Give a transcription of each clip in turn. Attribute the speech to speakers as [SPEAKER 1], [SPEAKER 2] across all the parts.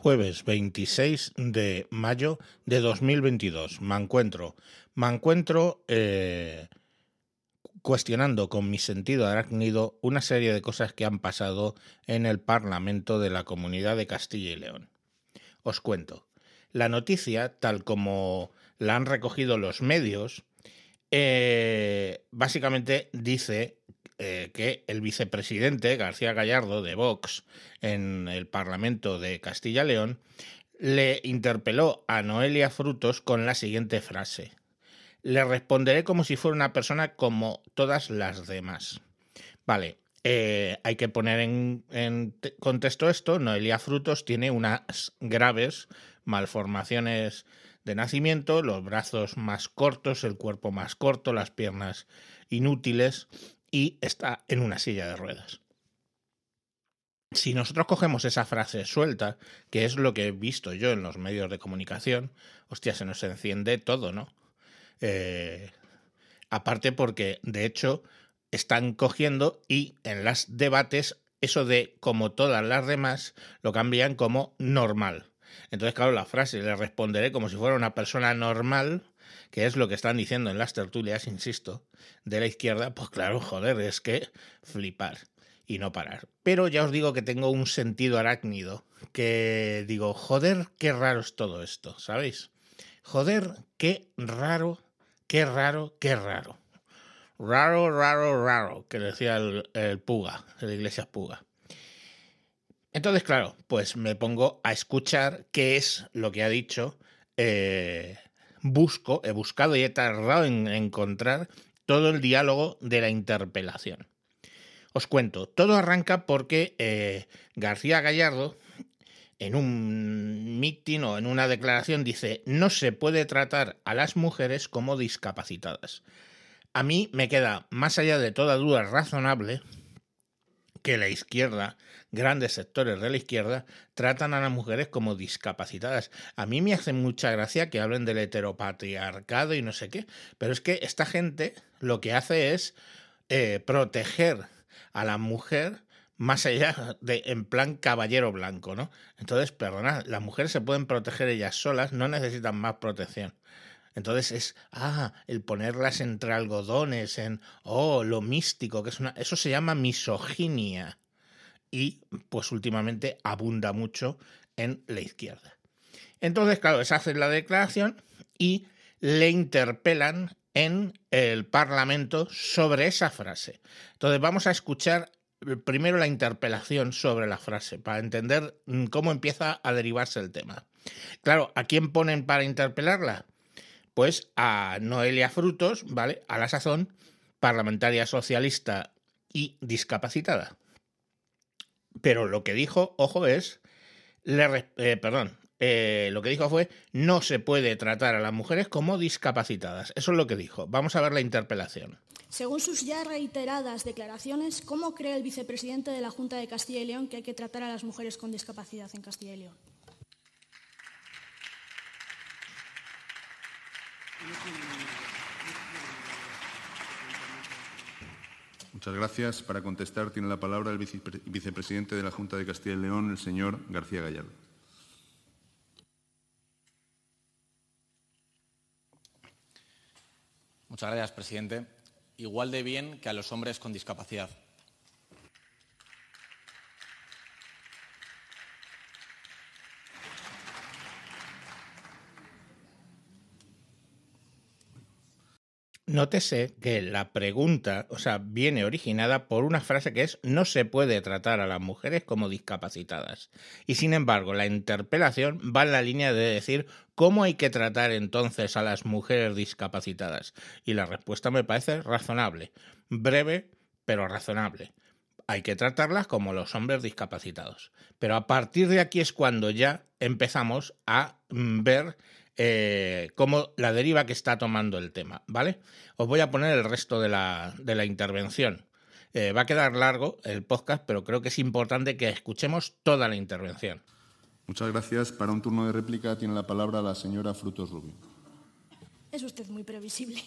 [SPEAKER 1] Jueves 26 de mayo de 2022. Me encuentro, me encuentro eh, cuestionando con mi sentido arácnido una serie de cosas que han pasado en el Parlamento de la Comunidad de Castilla y León. Os cuento. La noticia, tal como la han recogido los medios, eh, básicamente dice eh, que el vicepresidente García Gallardo de Vox en el Parlamento de Castilla León le interpeló a Noelia Frutos con la siguiente frase. Le responderé como si fuera una persona como todas las demás. Vale, eh, hay que poner en, en, contexto esto. Noelia Frutos tiene unas graves malformaciones de nacimiento, los brazos más cortos, el cuerpo más corto, las piernas inútiles y está en una silla de ruedas. Si nosotros cogemos esa frase suelta, que es lo que he visto yo en los medios de comunicación, hostia, se nos enciende todo, ¿no? Eh, aparte porque, de hecho, están cogiendo y en los debates eso de como todas las demás lo cambian como normal. Entonces, claro, la frase le responderé como si fuera una persona normal, que es lo que están diciendo en las tertulias, insisto, de la izquierda, pues claro, joder, es que flipar y no parar. Pero ya os digo que tengo un sentido arácnido, que digo, joder, qué raro es todo esto, ¿sabéis? Joder, qué raro, qué raro, qué raro. Raro, raro, raro, que decía el, el Puga, el Iglesias Puga. Entonces, claro, pues me pongo a escuchar qué es lo que ha dicho. Eh, busco, he buscado y he tardado en encontrar todo el diálogo de la interpelación. Os cuento, todo arranca porque eh, García Gallardo, en un mitin o en una declaración, dice, no se puede tratar a las mujeres como discapacitadas. A mí me queda, más allá de toda duda razonable, que la izquierda, grandes sectores de la izquierda, tratan a las mujeres como discapacitadas. A mí me hace mucha gracia que hablen del heteropatriarcado y no sé qué, pero es que esta gente lo que hace es eh, proteger a la mujer más allá de en plan caballero blanco, ¿no? Entonces, perdona, las mujeres se pueden proteger ellas solas, no necesitan más protección. Entonces es, ah, el ponerlas entre algodones, en, oh, lo místico, que es una, eso se llama misoginia. Y pues últimamente abunda mucho en la izquierda. Entonces, claro, se hace la declaración y le interpelan en el Parlamento sobre esa frase. Entonces vamos a escuchar primero la interpelación sobre la frase para entender mm, cómo empieza a derivarse el tema. Claro, ¿a quién ponen para interpelarla? Pues a Noelia Frutos, ¿vale? A la sazón, parlamentaria socialista y discapacitada. Pero lo que dijo, ojo, es, le, eh, perdón, eh, lo que dijo fue, no se puede tratar a las mujeres como discapacitadas. Eso es lo que dijo. Vamos a ver la interpelación.
[SPEAKER 2] Según sus ya reiteradas declaraciones, ¿cómo cree el vicepresidente de la Junta de Castilla y León que hay que tratar a las mujeres con discapacidad en Castilla y León?
[SPEAKER 3] Muchas gracias. Para contestar tiene la palabra el vicepresidente de la Junta de Castilla y León, el señor García Gallardo.
[SPEAKER 4] Muchas gracias, presidente. Igual de bien que a los hombres con discapacidad.
[SPEAKER 1] Nótese que la pregunta, o sea, viene originada por una frase que es no se puede tratar a las mujeres como discapacitadas. Y sin embargo, la interpelación va en la línea de decir cómo hay que tratar entonces a las mujeres discapacitadas. Y la respuesta me parece razonable, breve, pero razonable. Hay que tratarlas como los hombres discapacitados. Pero a partir de aquí es cuando ya empezamos a mm, ver eh, como la deriva que está tomando el tema, ¿vale? Os voy a poner el resto de la, de la intervención. Eh, va a quedar largo el podcast, pero creo que es importante que escuchemos toda la intervención.
[SPEAKER 3] Muchas gracias. Para un turno de réplica tiene la palabra la señora Frutos Rubio.
[SPEAKER 2] Es usted muy previsible.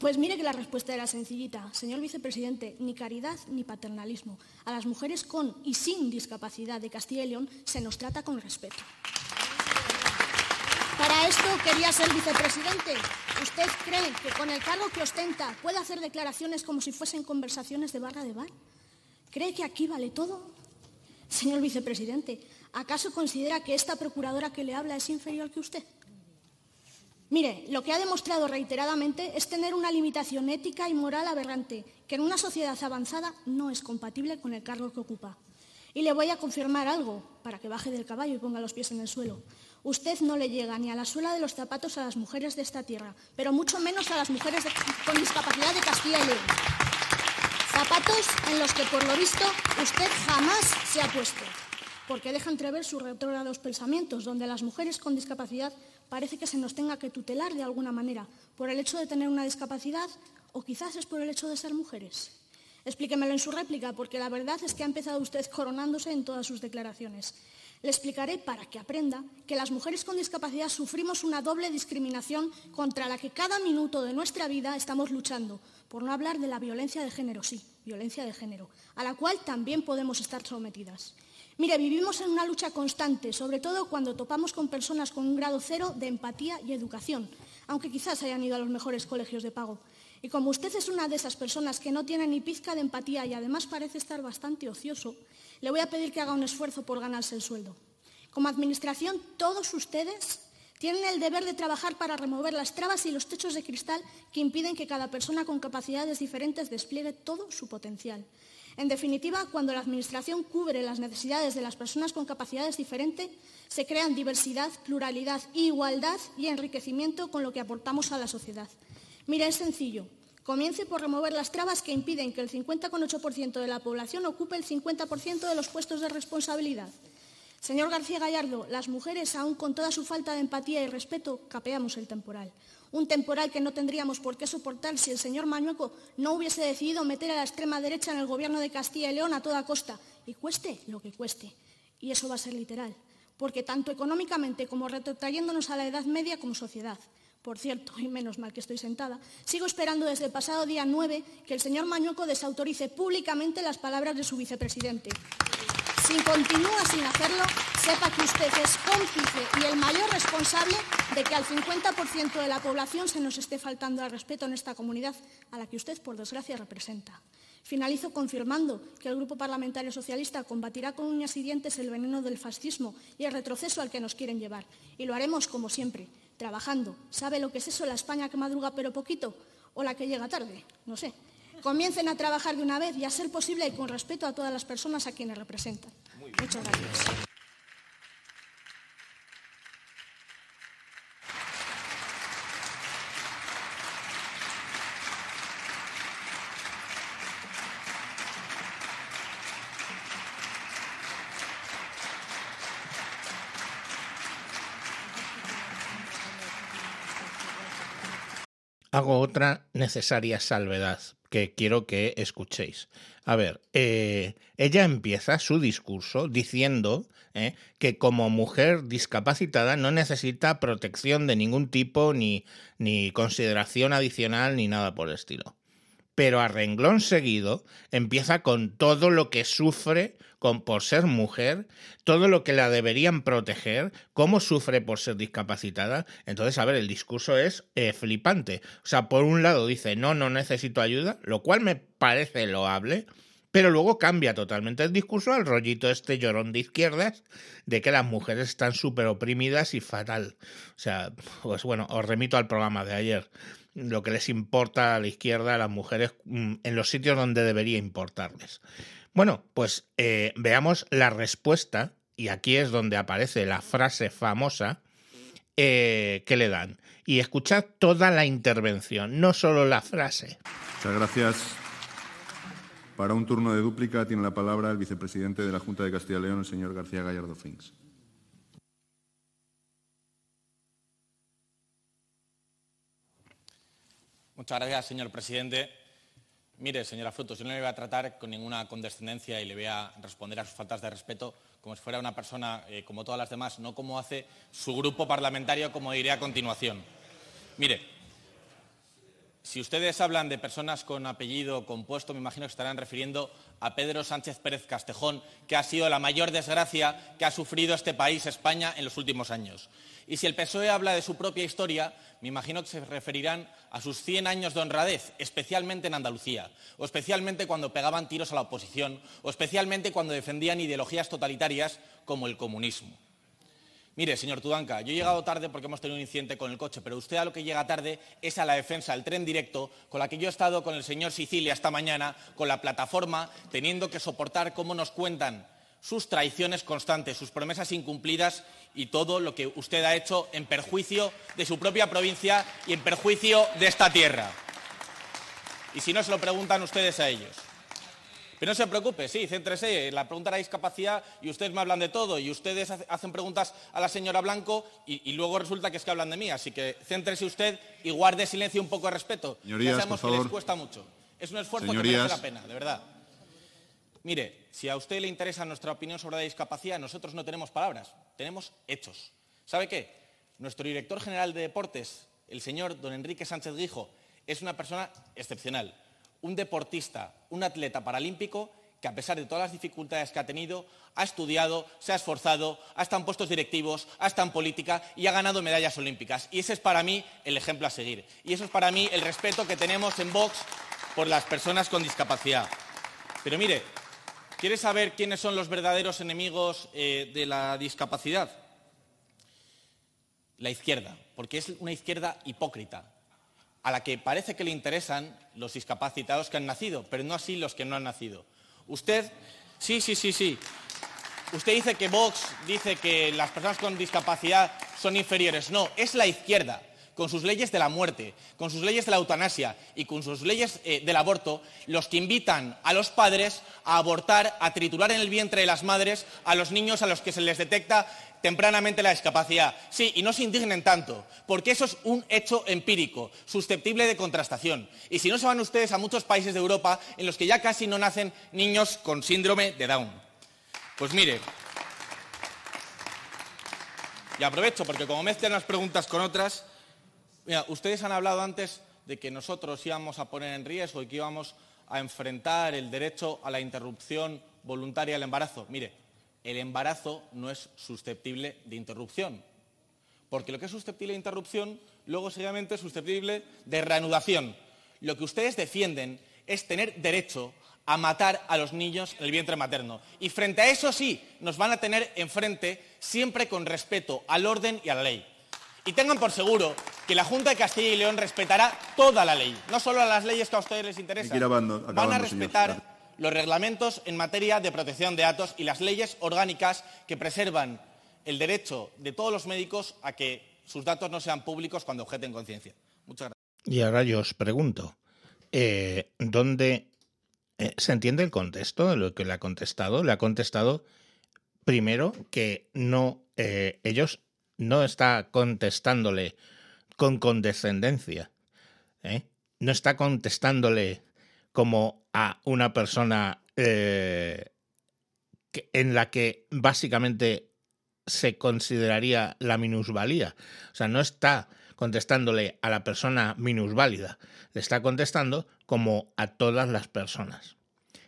[SPEAKER 2] Pues mire que la respuesta era sencillita. Señor vicepresidente, ni caridad ni paternalismo. A las mujeres con y sin discapacidad de Castilla y León se nos trata con respeto. Esto quería ser vicepresidente. ¿Usted cree que con el cargo que ostenta puede hacer declaraciones como si fuesen conversaciones de barra de bar? ¿Cree que aquí vale todo? Señor vicepresidente, ¿acaso considera que esta procuradora que le habla es inferior que usted? Mire, lo que ha demostrado reiteradamente es tener una limitación ética y moral aberrante, que en una sociedad avanzada no es compatible con el cargo que ocupa. Y le voy a confirmar algo, para que baje del caballo y ponga los pies en el suelo. Usted no le llega ni a la suela de los zapatos a las mujeres de esta tierra, pero mucho menos a las mujeres con discapacidad de Castilla y León. Zapatos en los que, por lo visto, usted jamás se ha puesto, porque deja entrever sus retrógrados pensamientos, donde las mujeres con discapacidad parece que se nos tenga que tutelar de alguna manera, por el hecho de tener una discapacidad o quizás es por el hecho de ser mujeres. Explíquemelo en su réplica, porque la verdad es que ha empezado usted coronándose en todas sus declaraciones. Le explicaré para que aprenda que las mujeres con discapacidad sufrimos una doble discriminación contra la que cada minuto de nuestra vida estamos luchando, por no hablar de la violencia de género, sí, violencia de género, a la cual también podemos estar sometidas. Mire, vivimos en una lucha constante, sobre todo cuando topamos con personas con un grado cero de empatía y educación, aunque quizás hayan ido a los mejores colegios de pago. Y como usted es una de esas personas que no tiene ni pizca de empatía y además parece estar bastante ocioso, le voy a pedir que haga un esfuerzo por ganarse el sueldo. Como Administración, todos ustedes tienen el deber de trabajar para remover las trabas y los techos de cristal que impiden que cada persona con capacidades diferentes despliegue todo su potencial. En definitiva, cuando la Administración cubre las necesidades de las personas con capacidades diferentes, se crean diversidad, pluralidad, igualdad y enriquecimiento con lo que aportamos a la sociedad. Mira, es sencillo. Comience por remover las trabas que impiden que el 50,8% de la población ocupe el 50% de los puestos de responsabilidad. Señor García Gallardo, las mujeres, aún con toda su falta de empatía y respeto, capeamos el temporal un temporal que no tendríamos por qué soportar si el señor Mañueco no hubiese decidido meter a la extrema derecha en el gobierno de Castilla y León a toda costa, y cueste lo que cueste. Y eso va a ser literal, porque tanto económicamente como retrotrayéndonos a la Edad Media como sociedad. Por cierto, y menos mal que estoy sentada, sigo esperando desde el pasado día 9 que el señor Mañueco desautorice públicamente las palabras de su vicepresidente. Si continúa sin hacerlo, sepa que usted es cómplice y el mayor responsable de que al 50% de la población se nos esté faltando al respeto en esta comunidad a la que usted, por desgracia, representa. Finalizo confirmando que el Grupo Parlamentario Socialista combatirá con uñas y dientes el veneno del fascismo y el retroceso al que nos quieren llevar. Y lo haremos, como siempre, trabajando. ¿Sabe lo que es eso, la España que madruga pero poquito? ¿O la que llega tarde? No sé. Comiencen a trabajar de una vez y a ser posible y con respeto a todas las personas a quienes representan. Muchas gracias.
[SPEAKER 1] Hago otra necesaria salvedad que quiero que escuchéis. A ver, eh, ella empieza su discurso diciendo eh, que como mujer discapacitada no necesita protección de ningún tipo, ni, ni consideración adicional, ni nada por el estilo pero a renglón seguido empieza con todo lo que sufre por ser mujer, todo lo que la deberían proteger, cómo sufre por ser discapacitada. Entonces, a ver, el discurso es eh, flipante. O sea, por un lado dice, no, no necesito ayuda, lo cual me parece loable, pero luego cambia totalmente el discurso al rollito este llorón de izquierdas de que las mujeres están súper oprimidas y fatal. O sea, pues bueno, os remito al programa de ayer lo que les importa a la izquierda a las mujeres mm, en los sitios donde debería importarles. Bueno, pues eh, veamos la respuesta, y aquí es donde aparece la frase famosa eh, que le dan. Y escuchad toda la intervención, no solo la frase.
[SPEAKER 3] Muchas gracias. Para un turno de dúplica tiene la palabra el vicepresidente de la Junta de Castilla y León, el señor García Gallardo Finks.
[SPEAKER 4] Muchas gracias, señor presidente. Mire, señora Frutos, yo no le voy a tratar con ninguna condescendencia y le voy a responder a sus faltas de respeto como si fuera una persona eh, como todas las demás, no como hace su grupo parlamentario, como diré a continuación. Mire, si ustedes hablan de personas con apellido compuesto, me imagino que estarán refiriendo a Pedro Sánchez Pérez Castejón, que ha sido la mayor desgracia que ha sufrido este país, España, en los últimos años. Y si el PSOE habla de su propia historia, me imagino que se referirán a sus 100 años de honradez, especialmente en Andalucía, o especialmente cuando pegaban tiros a la oposición, o especialmente cuando defendían ideologías totalitarias como el comunismo. Mire, señor Tudanca, yo he llegado tarde porque hemos tenido un incidente con el coche, pero usted a lo que llega tarde es a la defensa del tren directo, con la que yo he estado con el señor Sicilia esta mañana, con la plataforma, teniendo que soportar cómo nos cuentan sus traiciones constantes, sus promesas incumplidas y todo lo que usted ha hecho en perjuicio de su propia provincia y en perjuicio de esta tierra. Y si no, se lo preguntan ustedes a ellos. Pero no se preocupe, sí, céntrese. La pregunta era discapacidad y ustedes me hablan de todo y ustedes hacen preguntas a la señora Blanco y, luego resulta que es que hablan de mí. Así que céntrese usted y guarde silencio y un poco de respeto.
[SPEAKER 3] Señorías,
[SPEAKER 4] ya sabemos
[SPEAKER 3] por
[SPEAKER 4] que les cuesta mucho. Es un esfuerzo
[SPEAKER 3] Señorías.
[SPEAKER 4] que merece la pena, de verdad. Mire, si a usted le interesa nuestra opinión sobre la discapacidad, nosotros no tenemos palabras, tenemos hechos. ¿Sabe qué? Nuestro director general de deportes, el señor don Enrique Sánchez Guijo, es una persona excepcional, un deportista, un atleta paralímpico que a pesar de todas las dificultades que ha tenido, ha estudiado, se ha esforzado, ha estado en puestos directivos, ha estado en política y ha ganado medallas olímpicas. Y ese es para mí el ejemplo a seguir. Y eso es para mí el respeto que tenemos en Vox por las personas con discapacidad. Pero mire, ¿quiere saber quiénes son los verdaderos enemigos eh, de la discapacidad? La izquierda, porque es una izquierda hipócrita, a la que parece que le interesan los discapacitados que han nacido, pero no así los que no han nacido. Usted, sí, sí, sí, sí. Usted dice que Vox dice que las personas con discapacidad son inferiores. No, es la izquierda, con sus leyes de la muerte, con sus leyes de la eutanasia y con sus leyes eh, del aborto, los que invitan a los padres a abortar, a triturar en el vientre de las madres a los niños a los que se les detecta tempranamente la discapacidad. Sí, y no se indignen tanto, porque eso es un hecho empírico, susceptible de contrastación. Y si no se van ustedes a muchos países de Europa en los que ya casi no nacen niños con síndrome de Down. Pues mire, y aprovecho porque como mezclan las preguntas con otras, ustedes han hablado antes de que nosotros íbamos a poner en riesgo y que íbamos a enfrentar el derecho a la interrupción voluntaria del embarazo. Mire, el embarazo no es susceptible de interrupción, porque lo que es susceptible de interrupción luego seguidamente es susceptible de reanudación. Lo que ustedes defienden es tener derecho a matar a los niños en el vientre materno. Y frente a eso sí, nos van a tener enfrente siempre con respeto al orden y a la ley. Y tengan por seguro que la Junta de Castilla y León respetará toda la ley, no solo las leyes que a ustedes les interesan. Van a
[SPEAKER 3] señor.
[SPEAKER 4] respetar los reglamentos en materia de protección de datos y las leyes orgánicas que preservan el derecho de todos los médicos a que sus datos no sean públicos cuando objeten conciencia. Muchas gracias.
[SPEAKER 1] Y ahora yo os pregunto, eh, ¿dónde eh, se entiende el contexto de lo que le ha contestado? Le ha contestado primero que no, eh, ellos no está contestándole con condescendencia, ¿eh? no está contestándole como a una persona eh, en la que básicamente se consideraría la minusvalía. O sea, no está contestándole a la persona minusválida, le está contestando como a todas las personas.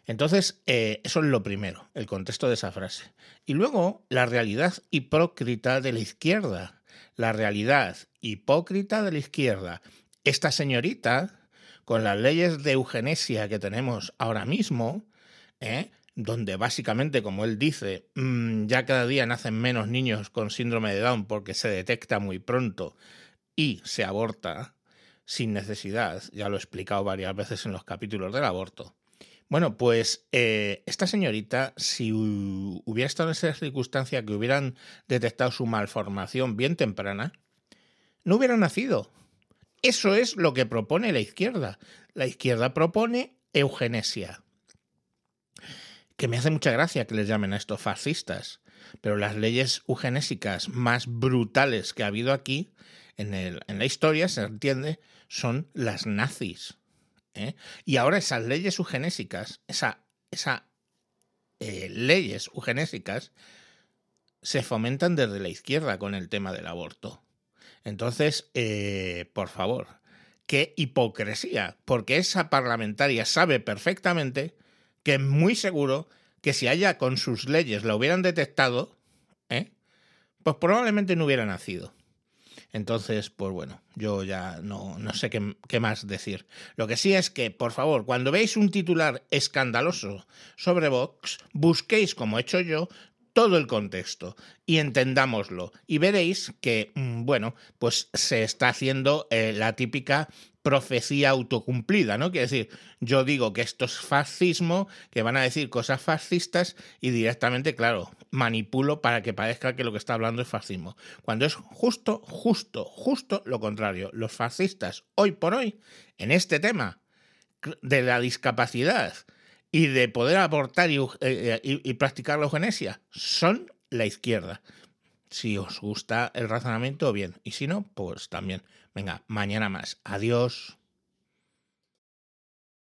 [SPEAKER 1] Entonces, eh, eso es lo primero, el contexto de esa frase. Y luego, la realidad hipócrita de la izquierda. La realidad hipócrita de la izquierda. Esta señorita, con las leyes de eugenesia que tenemos ahora mismo, ¿eh? donde básicamente, como él dice, mm, ya cada día nacen menos niños con síndrome de Down porque se detecta muy pronto y se aborta sin necesidad, ya lo he explicado varias veces en los capítulos del aborto. Bueno, pues eh, esta señorita, si hu- hubiera estado en esa circunstancia que hubieran detectado su malformación bien temprana, no hubiera nacido. Eso es lo que propone la izquierda. La izquierda propone eugenesia que me hace mucha gracia que les llamen a estos fascistas, pero las leyes eugenésicas más brutales que ha habido aquí en, el- en la historia, se entiende, son las nazis. ¿Eh? Y ahora esas leyes eugenésicas, esa, esa eh, leyes eugenésicas, se fomentan desde la izquierda con el tema del aborto. Entonces, eh, por favor, qué hipocresía, porque esa parlamentaria sabe perfectamente que es muy seguro que si ella con sus leyes la hubieran detectado, pues probablemente no hubiera nacido. Entonces, pues bueno, yo ya no, no sé qué, qué, más decir. Lo que sí es que, por favor, cuando veáis un titular escandaloso sobre Vox, busquéis, como he hecho yo, todo el contexto y entendámoslo. Y veréis que, mm, bueno, pues se está haciendo eh, la típica profecía autocumplida, ¿no? Quiere decir, yo digo que esto es fascismo, que van a decir cosas fascistas y directamente, claro, manipulo para que parezca que lo que está hablando es fascismo. Cuando es justo, justo, justo lo contrario. Los fascistas, hoy por hoy, en este tema de la discapacidad y de poder aportar y, eh, y, y practicar la eugenesia, son la izquierda. Si os gusta el razonamiento, bien. Y si no, pues también. Venga, mañana más. Adiós.